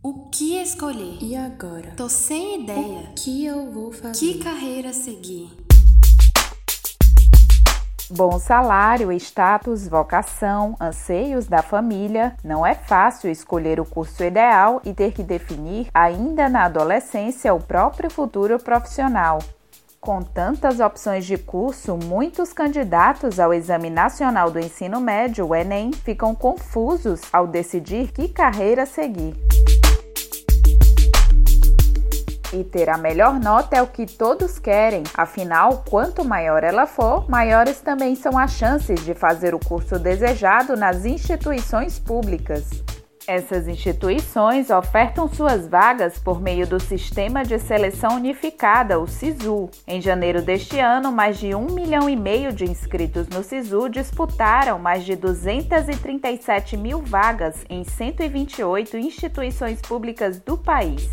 O que escolher? E agora? Tô sem ideia. O que eu vou fazer? Que carreira seguir? Bom salário, status, vocação, anseios da família. Não é fácil escolher o curso ideal e ter que definir, ainda na adolescência, o próprio futuro profissional. Com tantas opções de curso, muitos candidatos ao Exame Nacional do Ensino Médio, o Enem, ficam confusos ao decidir que carreira seguir. E ter a melhor nota é o que todos querem, afinal, quanto maior ela for, maiores também são as chances de fazer o curso desejado nas instituições públicas. Essas instituições ofertam suas vagas por meio do Sistema de Seleção Unificada, o SISU. Em janeiro deste ano, mais de um milhão e meio de inscritos no SISU disputaram mais de 237 mil vagas em 128 instituições públicas do país.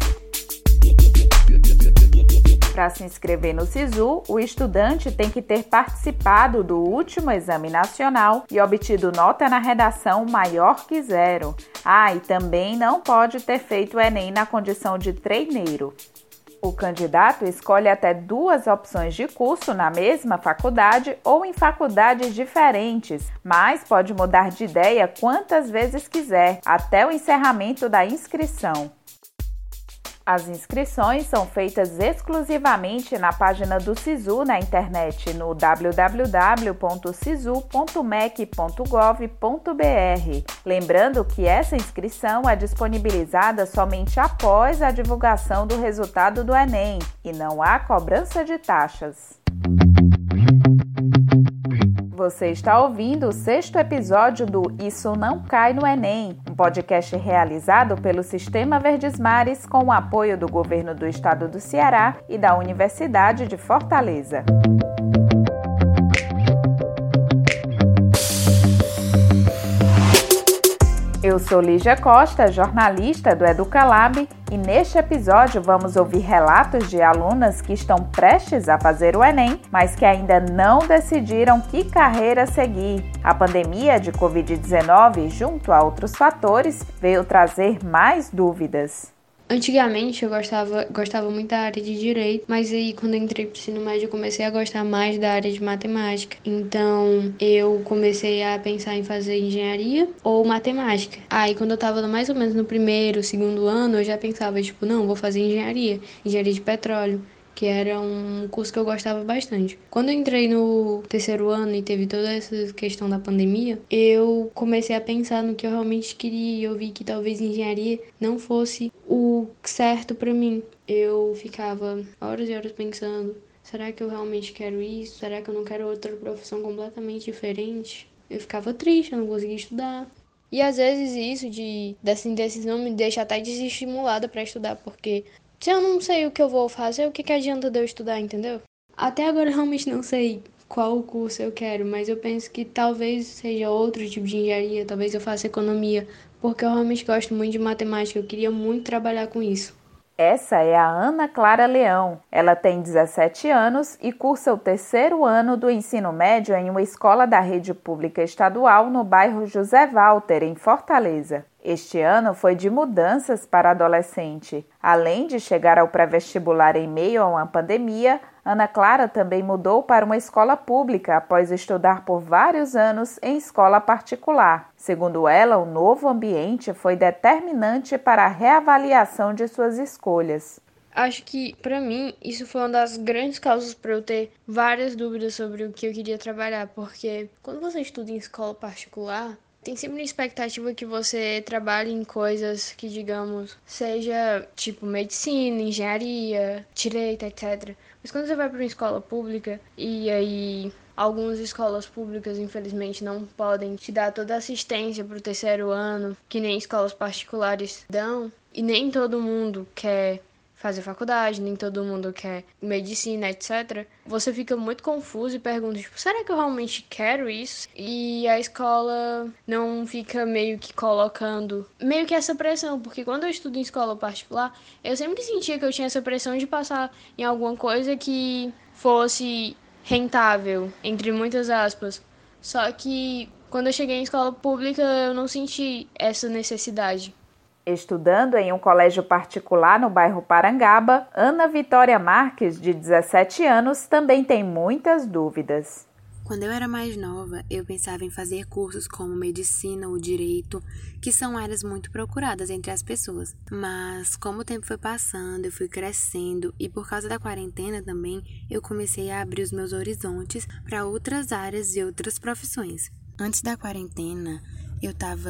Para se inscrever no SISU, o estudante tem que ter participado do último exame nacional e obtido nota na redação maior que zero. Ah, e também não pode ter feito o Enem na condição de treineiro. O candidato escolhe até duas opções de curso na mesma faculdade ou em faculdades diferentes, mas pode mudar de ideia quantas vezes quiser, até o encerramento da inscrição. As inscrições são feitas exclusivamente na página do SISU na internet no www.sisu.mec.gov.br. Lembrando que essa inscrição é disponibilizada somente após a divulgação do resultado do Enem e não há cobrança de taxas. Você está ouvindo o sexto episódio do Isso Não Cai no Enem, um podcast realizado pelo Sistema Verdes Mares com o apoio do Governo do Estado do Ceará e da Universidade de Fortaleza. Eu sou Lígia Costa, jornalista do Educalab, neste episódio vamos ouvir relatos de alunas que estão prestes a fazer o Enem, mas que ainda não decidiram que carreira seguir. A pandemia de Covid-19, junto a outros fatores, veio trazer mais dúvidas. Antigamente eu gostava, gostava muito da área de direito, mas aí quando eu entrei pro ensino médio eu comecei a gostar mais da área de matemática. Então eu comecei a pensar em fazer engenharia ou matemática. Aí quando eu tava mais ou menos no primeiro, segundo ano, eu já pensava, tipo, não, vou fazer engenharia, engenharia de petróleo que era um curso que eu gostava bastante. Quando eu entrei no terceiro ano e teve toda essa questão da pandemia, eu comecei a pensar no que eu realmente queria e eu vi que talvez engenharia não fosse o certo para mim. Eu ficava horas e horas pensando: será que eu realmente quero isso? Será que eu não quero outra profissão completamente diferente? Eu ficava triste, eu não conseguia estudar. E às vezes isso de dessa indecisão me deixa até desestimulada para estudar, porque se eu não sei o que eu vou fazer, o que, que adianta de eu estudar, entendeu? Até agora eu realmente não sei qual curso eu quero, mas eu penso que talvez seja outro tipo de engenharia, talvez eu faça economia, porque eu realmente gosto muito de matemática, eu queria muito trabalhar com isso. Essa é a Ana Clara Leão. Ela tem 17 anos e cursa o terceiro ano do ensino médio em uma escola da rede pública estadual no bairro José Walter, em Fortaleza. Este ano foi de mudanças para adolescente. Além de chegar ao pré-vestibular em meio a uma pandemia, Ana Clara também mudou para uma escola pública após estudar por vários anos em escola particular. Segundo ela, o novo ambiente foi determinante para a reavaliação de suas escolhas. Acho que, para mim, isso foi uma das grandes causas para eu ter várias dúvidas sobre o que eu queria trabalhar, porque quando você estuda em escola particular, tem sempre a expectativa que você trabalhe em coisas que, digamos, seja tipo medicina, engenharia, direito, etc. Mas quando você vai para uma escola pública e aí algumas escolas públicas, infelizmente, não podem te dar toda a assistência para o terceiro ano, que nem escolas particulares dão, e nem todo mundo quer fazer faculdade, nem todo mundo quer medicina, etc. Você fica muito confuso e pergunta, tipo, será que eu realmente quero isso? E a escola não fica meio que colocando meio que essa pressão, porque quando eu estudo em escola particular, eu sempre sentia que eu tinha essa pressão de passar em alguma coisa que fosse rentável, entre muitas aspas. Só que quando eu cheguei em escola pública, eu não senti essa necessidade. Estudando em um colégio particular no bairro Parangaba, Ana Vitória Marques, de 17 anos, também tem muitas dúvidas. Quando eu era mais nova, eu pensava em fazer cursos como medicina ou direito, que são áreas muito procuradas entre as pessoas. Mas como o tempo foi passando, eu fui crescendo e por causa da quarentena também, eu comecei a abrir os meus horizontes para outras áreas e outras profissões. Antes da quarentena, eu estava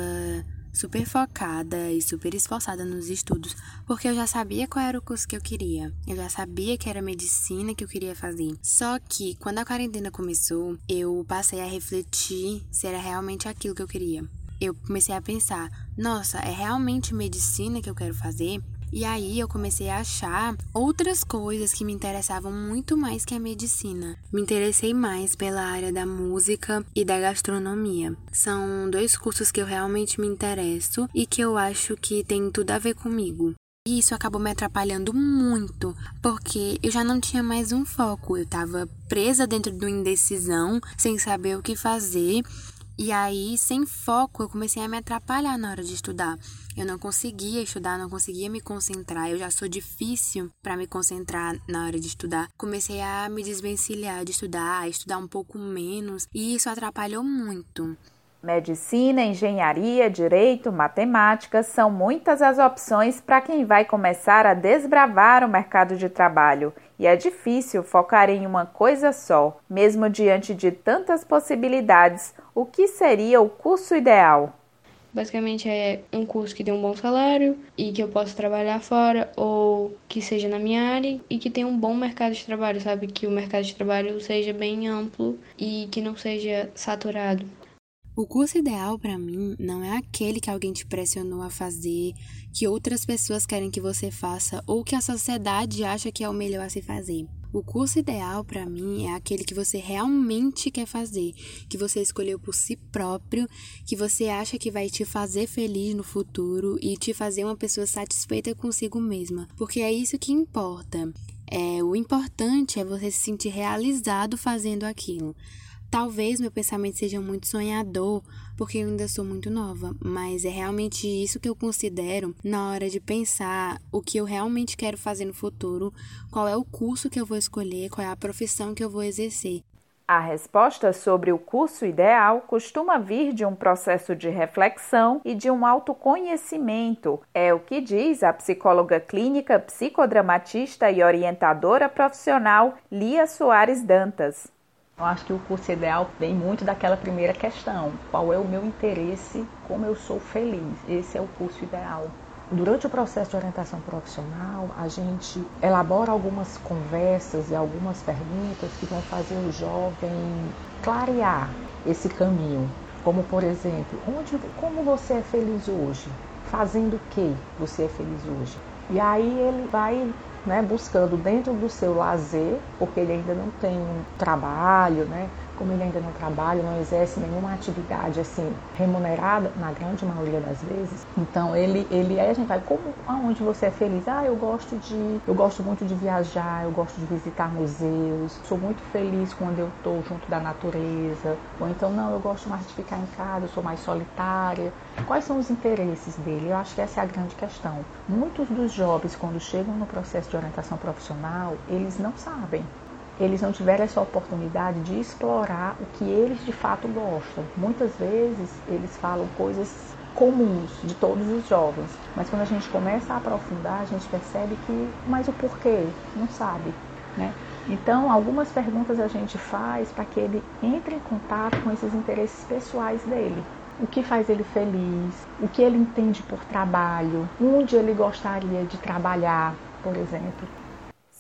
super focada e super esforçada nos estudos, porque eu já sabia qual era o curso que eu queria. Eu já sabia que era medicina que eu queria fazer. Só que quando a quarentena começou, eu passei a refletir se era realmente aquilo que eu queria. Eu comecei a pensar: nossa, é realmente medicina que eu quero fazer? E aí eu comecei a achar outras coisas que me interessavam muito mais que a medicina. Me interessei mais pela área da música e da gastronomia. São dois cursos que eu realmente me interesso e que eu acho que tem tudo a ver comigo. E isso acabou me atrapalhando muito, porque eu já não tinha mais um foco, eu tava presa dentro de uma indecisão, sem saber o que fazer, e aí, sem foco, eu comecei a me atrapalhar na hora de estudar. Eu não conseguia estudar, não conseguia me concentrar. Eu já sou difícil para me concentrar na hora de estudar. Comecei a me desvencilhar de estudar, a estudar um pouco menos, e isso atrapalhou muito. Medicina, engenharia, direito, matemática são muitas as opções para quem vai começar a desbravar o mercado de trabalho. E é difícil focar em uma coisa só, mesmo diante de tantas possibilidades. O que seria o curso ideal? Basicamente é um curso que tem um bom salário e que eu possa trabalhar fora ou que seja na minha área e que tenha um bom mercado de trabalho, sabe? Que o mercado de trabalho seja bem amplo e que não seja saturado. O curso ideal para mim não é aquele que alguém te pressionou a fazer, que outras pessoas querem que você faça ou que a sociedade acha que é o melhor a se fazer. O curso ideal para mim é aquele que você realmente quer fazer, que você escolheu por si próprio, que você acha que vai te fazer feliz no futuro e te fazer uma pessoa satisfeita consigo mesma, porque é isso que importa. É, o importante é você se sentir realizado fazendo aquilo. Talvez meu pensamento seja muito sonhador, porque eu ainda sou muito nova, mas é realmente isso que eu considero na hora de pensar o que eu realmente quero fazer no futuro, qual é o curso que eu vou escolher, qual é a profissão que eu vou exercer. A resposta sobre o curso ideal costuma vir de um processo de reflexão e de um autoconhecimento. É o que diz a psicóloga clínica, psicodramatista e orientadora profissional Lia Soares Dantas. Eu acho que o curso ideal vem muito daquela primeira questão: qual é o meu interesse, como eu sou feliz. Esse é o curso ideal. Durante o processo de orientação profissional, a gente elabora algumas conversas e algumas perguntas que vão fazer o jovem clarear esse caminho. Como, por exemplo, onde, como você é feliz hoje? Fazendo o que você é feliz hoje? E aí ele vai né, buscando dentro do seu lazer, porque ele ainda não tem um trabalho, né, como ele ainda não trabalha, não exerce nenhuma atividade assim remunerada, na grande maioria das vezes. Então ele ele aí a gente vai como aonde você é feliz? Ah, eu gosto de eu gosto muito de viajar, eu gosto de visitar museus, sou muito feliz quando eu estou junto da natureza. Ou então não, eu gosto mais de ficar em casa, eu sou mais solitária. Quais são os interesses dele? Eu acho que essa é a grande questão. Muitos dos jovens quando chegam no processo de orientação profissional, eles não sabem eles não tiveram essa oportunidade de explorar o que eles de fato gostam. Muitas vezes eles falam coisas comuns de todos os jovens, mas quando a gente começa a aprofundar, a gente percebe que, mas o porquê? Não sabe, né? Então, algumas perguntas a gente faz para que ele entre em contato com esses interesses pessoais dele. O que faz ele feliz, o que ele entende por trabalho, onde ele gostaria de trabalhar, por exemplo.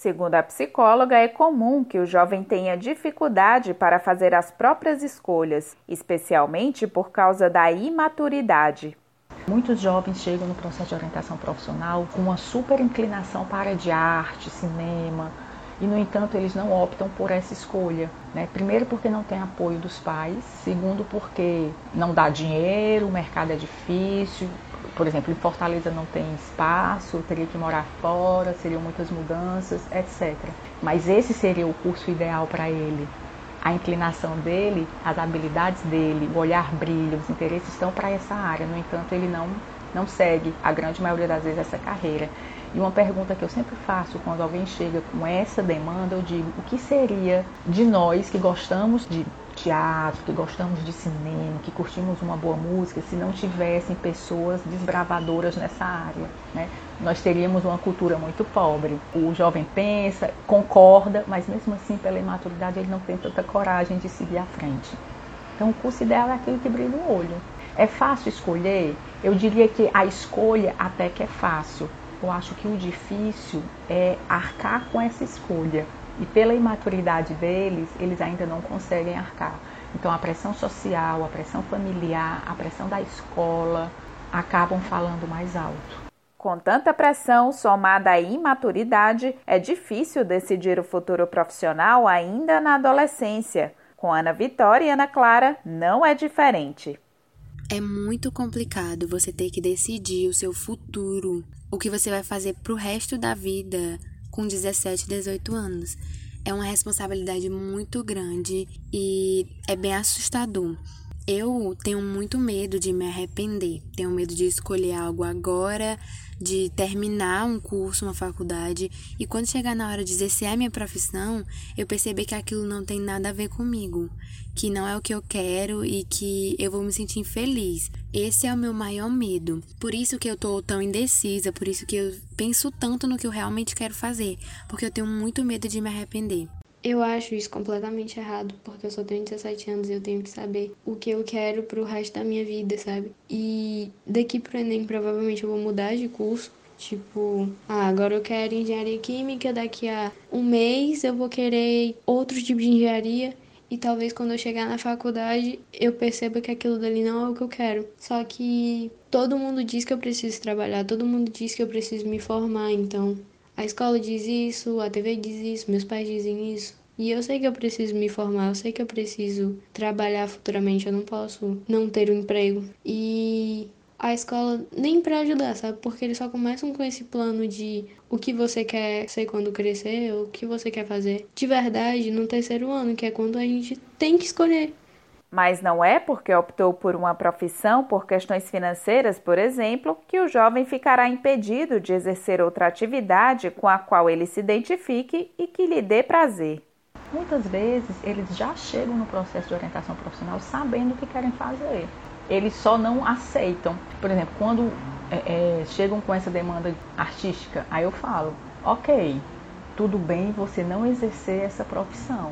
Segundo a psicóloga, é comum que o jovem tenha dificuldade para fazer as próprias escolhas, especialmente por causa da imaturidade. Muitos jovens chegam no processo de orientação profissional com uma super inclinação para a de arte, cinema, e no entanto eles não optam por essa escolha. Né? Primeiro porque não tem apoio dos pais, segundo porque não dá dinheiro, o mercado é difícil, por exemplo, em Fortaleza não tem espaço, teria que morar fora, seriam muitas mudanças, etc. Mas esse seria o curso ideal para ele. A inclinação dele, as habilidades dele, o olhar brilha, os interesses estão para essa área. No entanto, ele não não segue, a grande maioria das vezes, essa carreira. E uma pergunta que eu sempre faço quando alguém chega com essa demanda, eu digo: o que seria de nós que gostamos de teatro, que gostamos de cinema, que curtimos uma boa música, se não tivessem pessoas desbravadoras nessa área? Né? Nós teríamos uma cultura muito pobre. O jovem pensa, concorda, mas mesmo assim, pela imaturidade, ele não tem tanta coragem de seguir à frente. Então, o curso ideal é aquele que brilha o olho. É fácil escolher? Eu diria que a escolha até que é fácil, eu acho que o difícil é arcar com essa escolha. E pela imaturidade deles, eles ainda não conseguem arcar. Então a pressão social, a pressão familiar, a pressão da escola acabam falando mais alto. Com tanta pressão somada à imaturidade, é difícil decidir o futuro profissional ainda na adolescência. Com Ana Vitória e Ana Clara, não é diferente. É muito complicado você ter que decidir o seu futuro, o que você vai fazer pro resto da vida com 17, 18 anos. É uma responsabilidade muito grande e é bem assustador. Eu tenho muito medo de me arrepender, tenho medo de escolher algo agora, de terminar um curso, uma faculdade, e quando chegar na hora de exercer a minha profissão, eu perceber que aquilo não tem nada a ver comigo, que não é o que eu quero e que eu vou me sentir infeliz. Esse é o meu maior medo. Por isso que eu tô tão indecisa, por isso que eu penso tanto no que eu realmente quero fazer, porque eu tenho muito medo de me arrepender. Eu acho isso completamente errado, porque eu só tenho 17 anos e eu tenho que saber o que eu quero pro resto da minha vida, sabe? E daqui pro Enem provavelmente eu vou mudar de curso. Tipo, ah, agora eu quero engenharia química, daqui a um mês eu vou querer outro tipo de engenharia. E talvez quando eu chegar na faculdade eu perceba que aquilo dali não é o que eu quero. Só que todo mundo diz que eu preciso trabalhar, todo mundo diz que eu preciso me formar, então a escola diz isso, a TV diz isso, meus pais dizem isso. E eu sei que eu preciso me formar, eu sei que eu preciso trabalhar futuramente, eu não posso não ter um emprego. E a escola nem para ajudar, sabe? Porque eles só começam com esse plano de o que você quer ser quando crescer, o que você quer fazer de verdade no terceiro ano, que é quando a gente tem que escolher. Mas não é porque optou por uma profissão por questões financeiras, por exemplo, que o jovem ficará impedido de exercer outra atividade com a qual ele se identifique e que lhe dê prazer. Muitas vezes eles já chegam no processo de orientação profissional sabendo o que querem fazer. Eles só não aceitam. Por exemplo, quando é, é, chegam com essa demanda artística, aí eu falo: ok, tudo bem você não exercer essa profissão,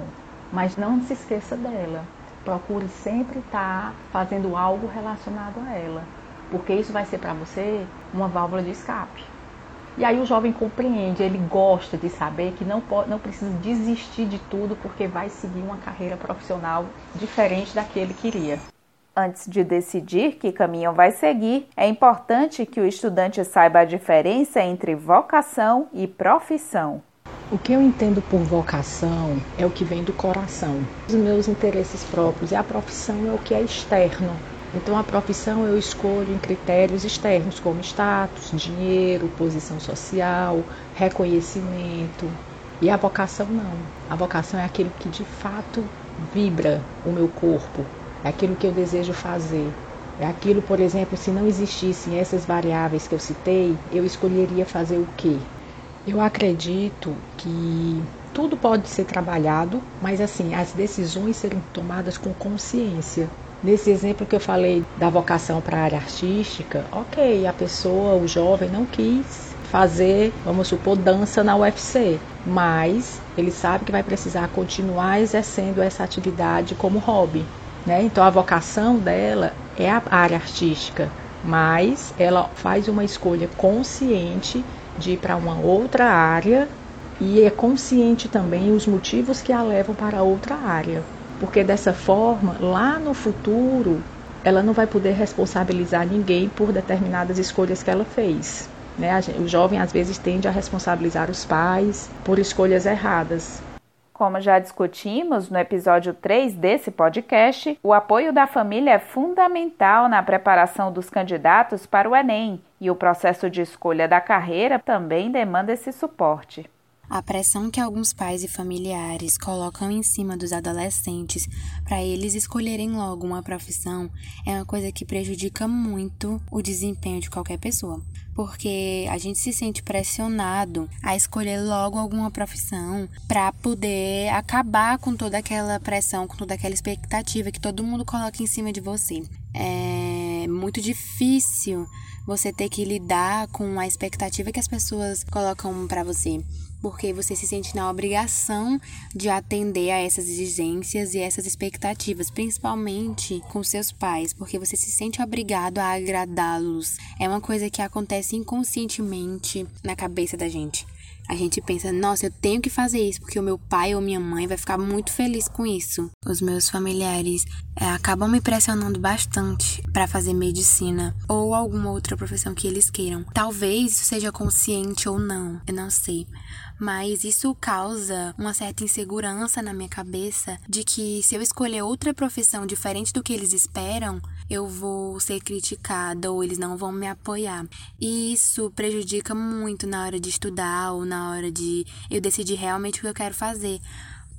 mas não se esqueça dela procure sempre estar fazendo algo relacionado a ela, porque isso vai ser para você uma válvula de escape. E aí o jovem compreende, ele gosta de saber que não, pode, não precisa desistir de tudo porque vai seguir uma carreira profissional diferente da que ele queria. Antes de decidir que caminho vai seguir, é importante que o estudante saiba a diferença entre vocação e profissão. O que eu entendo por vocação é o que vem do coração, os meus interesses próprios, e a profissão é o que é externo. Então, a profissão eu escolho em critérios externos, como status, dinheiro, posição social, reconhecimento. E a vocação não. A vocação é aquilo que de fato vibra o meu corpo, é aquilo que eu desejo fazer. É aquilo, por exemplo, se não existissem essas variáveis que eu citei, eu escolheria fazer o quê? Eu acredito que tudo pode ser trabalhado, mas assim, as decisões serem tomadas com consciência. Nesse exemplo que eu falei da vocação para a área artística, ok, a pessoa, o jovem, não quis fazer, vamos supor, dança na UFC, mas ele sabe que vai precisar continuar exercendo essa atividade como hobby. Né? Então a vocação dela é a área artística, mas ela faz uma escolha consciente de ir para uma outra área e é consciente também os motivos que a levam para outra área. Porque dessa forma, lá no futuro, ela não vai poder responsabilizar ninguém por determinadas escolhas que ela fez. Né? O jovem às vezes tende a responsabilizar os pais por escolhas erradas. Como já discutimos no episódio 3 desse podcast, o apoio da família é fundamental na preparação dos candidatos para o Enem e o processo de escolha da carreira também demanda esse suporte. A pressão que alguns pais e familiares colocam em cima dos adolescentes para eles escolherem logo uma profissão é uma coisa que prejudica muito o desempenho de qualquer pessoa, porque a gente se sente pressionado a escolher logo alguma profissão para poder acabar com toda aquela pressão, com toda aquela expectativa que todo mundo coloca em cima de você. É muito difícil você ter que lidar com a expectativa que as pessoas colocam para você porque você se sente na obrigação de atender a essas exigências e essas expectativas, principalmente com seus pais, porque você se sente obrigado a agradá-los. É uma coisa que acontece inconscientemente na cabeça da gente. A gente pensa, nossa, eu tenho que fazer isso porque o meu pai ou minha mãe vai ficar muito feliz com isso. Os meus familiares é, acabam me pressionando bastante para fazer medicina ou alguma outra profissão que eles queiram. Talvez seja consciente ou não, eu não sei mas isso causa uma certa insegurança na minha cabeça de que se eu escolher outra profissão diferente do que eles esperam, eu vou ser criticada ou eles não vão me apoiar. E isso prejudica muito na hora de estudar ou na hora de eu decidir realmente o que eu quero fazer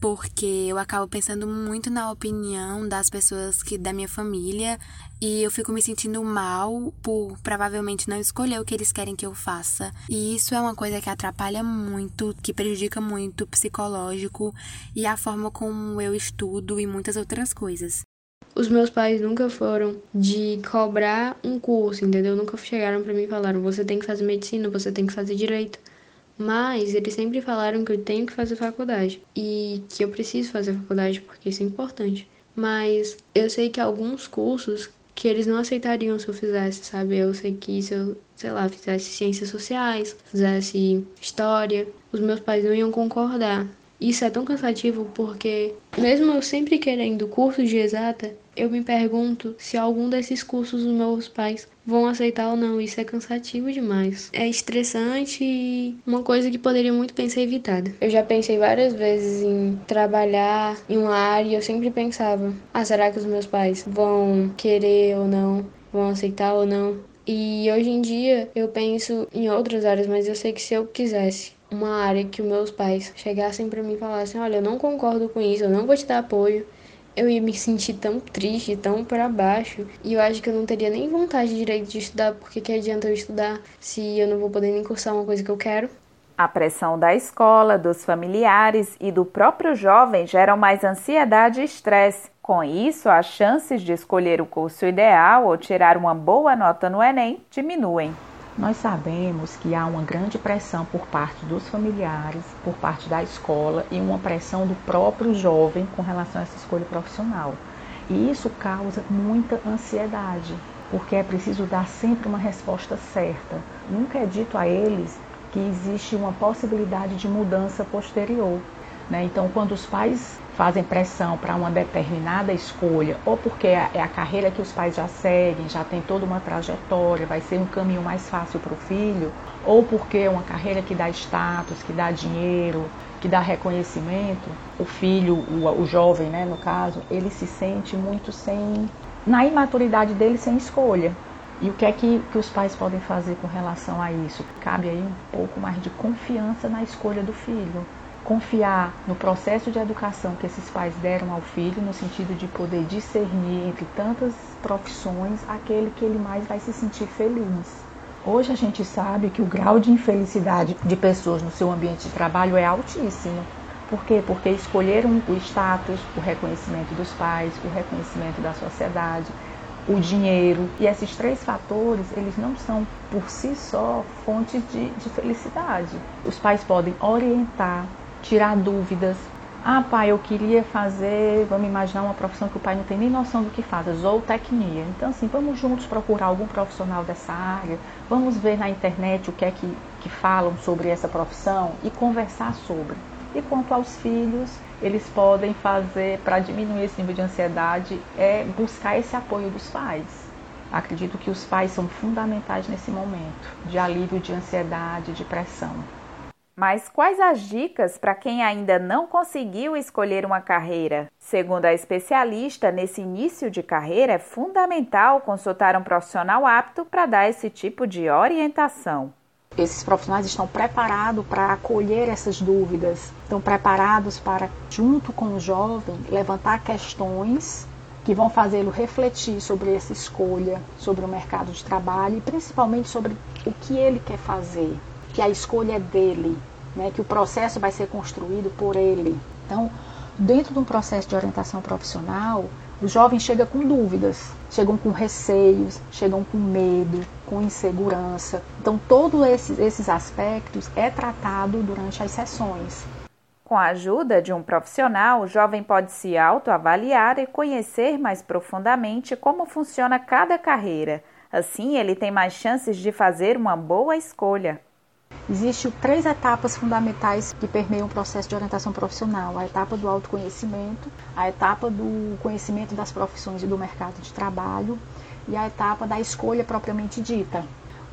porque eu acabo pensando muito na opinião das pessoas que da minha família e eu fico me sentindo mal por provavelmente não escolher o que eles querem que eu faça. E isso é uma coisa que atrapalha muito, que prejudica muito o psicológico e a forma como eu estudo e muitas outras coisas. Os meus pais nunca foram de cobrar um curso, entendeu? Nunca chegaram para mim e falaram: você tem que fazer medicina, você tem que fazer direito. Mas eles sempre falaram que eu tenho que fazer faculdade e que eu preciso fazer faculdade porque isso é importante. Mas eu sei que alguns cursos que eles não aceitariam se eu fizesse, sabe? Eu sei que se eu, sei lá, fizesse ciências sociais, fizesse história, os meus pais não iam concordar. Isso é tão cansativo porque, mesmo eu sempre querendo curso de exata, eu me pergunto se algum desses cursos os meus pais vão aceitar ou não. Isso é cansativo demais. É estressante e uma coisa que poderia muito bem ser evitada. Eu já pensei várias vezes em trabalhar em uma área e eu sempre pensava: ah, será que os meus pais vão querer ou não? Vão aceitar ou não? E hoje em dia eu penso em outras áreas, mas eu sei que se eu quisesse uma área que os meus pais chegassem para mim e falassem: Olha, eu não concordo com isso, eu não vou te dar apoio, eu ia me sentir tão triste, tão para baixo, e eu acho que eu não teria nem vontade direito de estudar, porque que adianta eu estudar se eu não vou poder nem cursar uma coisa que eu quero? A pressão da escola, dos familiares e do próprio jovem geram mais ansiedade e estresse. Com isso, as chances de escolher o curso ideal ou tirar uma boa nota no Enem diminuem. Nós sabemos que há uma grande pressão por parte dos familiares, por parte da escola e uma pressão do próprio jovem com relação a essa escolha profissional. E isso causa muita ansiedade, porque é preciso dar sempre uma resposta certa. Nunca é dito a eles que existe uma possibilidade de mudança posterior. Né? Então, quando os pais fazem pressão para uma determinada escolha, ou porque é, é a carreira que os pais já seguem, já tem toda uma trajetória, vai ser um caminho mais fácil para o filho, ou porque é uma carreira que dá status, que dá dinheiro, que dá reconhecimento, o filho, o, o jovem, né, no caso, ele se sente muito sem, na imaturidade dele, sem escolha. E o que é que, que os pais podem fazer com relação a isso? Cabe aí um pouco mais de confiança na escolha do filho confiar no processo de educação que esses pais deram ao filho, no sentido de poder discernir entre tantas profissões aquele que ele mais vai se sentir feliz. Hoje a gente sabe que o grau de infelicidade de pessoas no seu ambiente de trabalho é altíssimo. Por quê? Porque escolheram o status, o reconhecimento dos pais, o reconhecimento da sociedade, o dinheiro. E esses três fatores, eles não são por si só fontes de, de felicidade. Os pais podem orientar, tirar dúvidas. Ah, pai, eu queria fazer, vamos imaginar uma profissão que o pai não tem nem noção do que faz, zootecnia. Então, assim, vamos juntos procurar algum profissional dessa área, vamos ver na internet o que é que, que falam sobre essa profissão e conversar sobre. E quanto aos filhos, eles podem fazer para diminuir esse nível de ansiedade é buscar esse apoio dos pais. Acredito que os pais são fundamentais nesse momento de alívio de ansiedade, de pressão. Mas quais as dicas para quem ainda não conseguiu escolher uma carreira? Segundo a especialista, nesse início de carreira é fundamental consultar um profissional apto para dar esse tipo de orientação. esses profissionais estão preparados para acolher essas dúvidas, estão preparados para, junto com o jovem, levantar questões que vão fazê-lo refletir sobre essa escolha, sobre o mercado de trabalho e principalmente sobre o que ele quer fazer, que a escolha é dele, né, que o processo vai ser construído por ele. Então, dentro de um processo de orientação profissional, os jovens chegam com dúvidas, chegam com receios, chegam com medo, com insegurança. Então, todos esses, esses aspectos é tratado durante as sessões. Com a ajuda de um profissional, o jovem pode se autoavaliar e conhecer mais profundamente como funciona cada carreira. Assim, ele tem mais chances de fazer uma boa escolha. Existem três etapas fundamentais que permeiam o processo de orientação profissional: a etapa do autoconhecimento, a etapa do conhecimento das profissões e do mercado de trabalho e a etapa da escolha propriamente dita.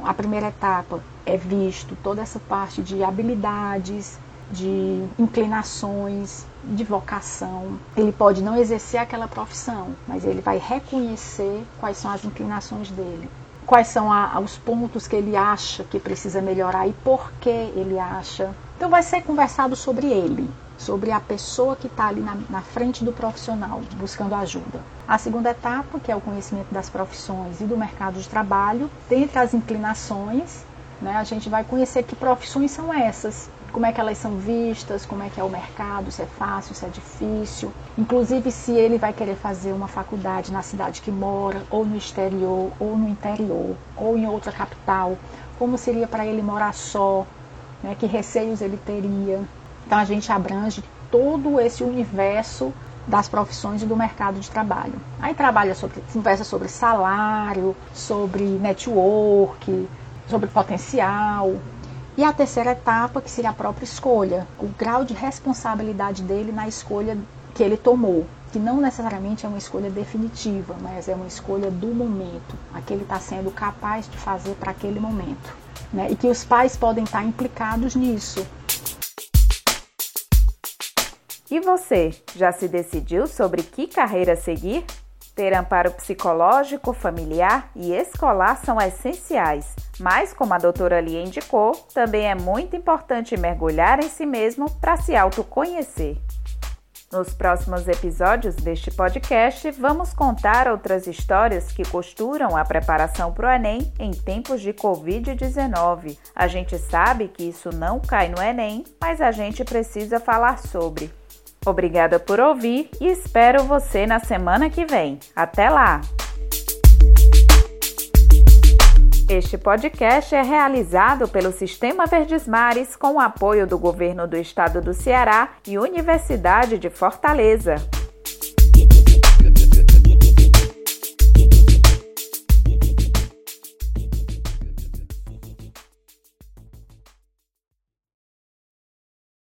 A primeira etapa é visto toda essa parte de habilidades, de inclinações, de vocação. Ele pode não exercer aquela profissão, mas ele vai reconhecer quais são as inclinações dele quais são a, os pontos que ele acha que precisa melhorar e por que ele acha. Então vai ser conversado sobre ele, sobre a pessoa que está ali na, na, frente do profissional, buscando ajuda. A segunda etapa, que é o conhecimento das profissões e do mercado de trabalho, dentre as inclinações, né, a gente vai conhecer que profissões são essas, como é que elas são vistas, como é que é o mercado, se é fácil, se é difícil. Inclusive se ele vai querer fazer uma faculdade na cidade que mora, ou no exterior, ou no interior, ou em outra capital, como seria para ele morar só, né, que receios ele teria. Então a gente abrange todo esse universo das profissões e do mercado de trabalho. Aí trabalha sobre, conversa sobre salário, sobre network, sobre potencial, e a terceira etapa, que seria a própria escolha, o grau de responsabilidade dele na escolha que ele tomou, que não necessariamente é uma escolha definitiva, mas é uma escolha do momento, a que ele está sendo capaz de fazer para aquele momento. Né? E que os pais podem estar implicados nisso. E você, já se decidiu sobre que carreira seguir? Ter amparo psicológico, familiar e escolar são essenciais, mas, como a doutora Lia indicou, também é muito importante mergulhar em si mesmo para se autoconhecer. Nos próximos episódios deste podcast, vamos contar outras histórias que costuram a preparação para o Enem em tempos de Covid-19. A gente sabe que isso não cai no Enem, mas a gente precisa falar sobre. Obrigada por ouvir e espero você na semana que vem. Até lá! Este podcast é realizado pelo Sistema Verdes Mares com o apoio do Governo do Estado do Ceará e Universidade de Fortaleza.